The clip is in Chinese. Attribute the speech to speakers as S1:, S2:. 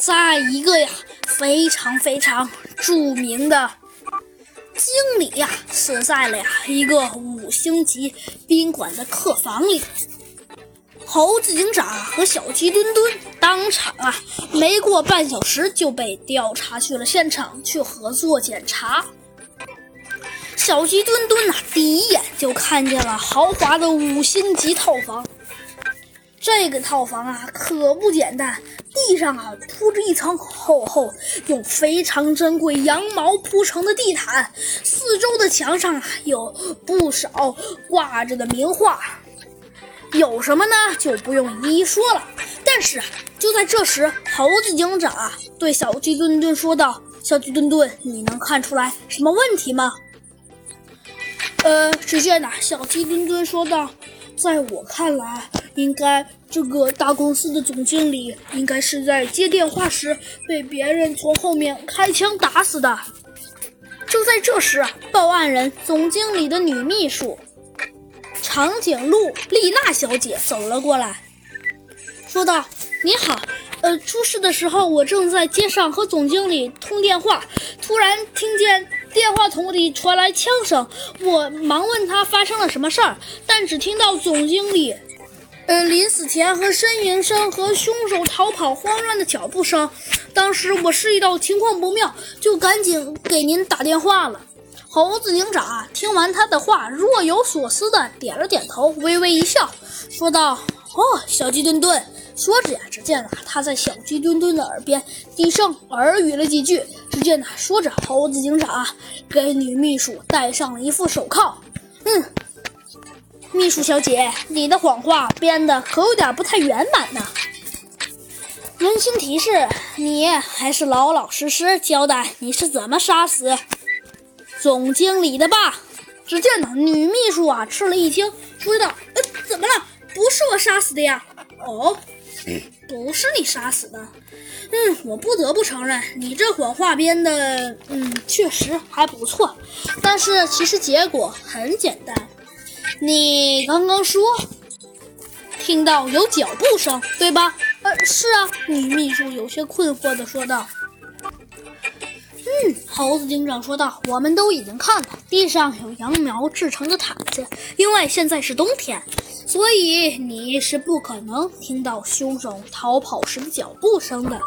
S1: 在一个呀非常非常著名的经理呀是在了呀一个五星级宾馆的客房里。猴子警长和小鸡墩墩当场啊，没过半小时就被调查去了现场去合作检查。小鸡墩墩呐，第一眼就看见了豪华的五星级套房。这个套房啊，可不简单，地上啊铺着一层厚厚、用非常珍贵羊毛铺成的地毯，四周的墙上啊有不少挂着的名画。有什么呢？就不用一一说了。但是就在这时，猴子警长啊对小鸡墩墩说道：“小鸡墩墩，你能看出来什么问题吗？”呃，只见呐，小鸡墩墩说道：“在我看来，应该这个大公司的总经理应该是在接电话时被别人从后面开枪打死的。”就在这时，报案人总经理的女秘书。长颈鹿丽娜小姐走了过来，说道：“你好，呃，出事的时候我正在街上和总经理通电话，突然听见电话筒里传来枪声，我忙问他发生了什么事儿，但只听到总经理，呃，临死前和呻吟声和凶手逃跑慌乱的脚步声。当时我示意到情况不妙，就赶紧给您打电话了。”猴子警长，听完他的话，若有所思的点了点头，微微一笑，说道：“哦，小鸡墩墩。”说着呀，只见啊，他在小鸡墩墩的耳边低声耳语了几句。只见呐，说着，猴子警长，给女秘书戴上了一副手铐。嗯，秘书小姐，你的谎话编的可有点不太圆满呢。温馨提示：你还是老老实实交代你是怎么杀死。总经理的吧？只见呢，女秘书啊吃了一惊，说道：“呃，怎么了？不是我杀死的呀？哦，不是你杀死的？嗯，我不得不承认，你这谎话编的，嗯，确实还不错。但是其实结果很简单，你刚刚说听到有脚步声，对吧？呃，是啊。”女秘书有些困惑的说道。嗯，猴子警长说道：“我们都已经看了，地上有羊毛制成的毯子。因为现在是冬天，所以你是不可能听到凶手逃跑时的脚步声的。”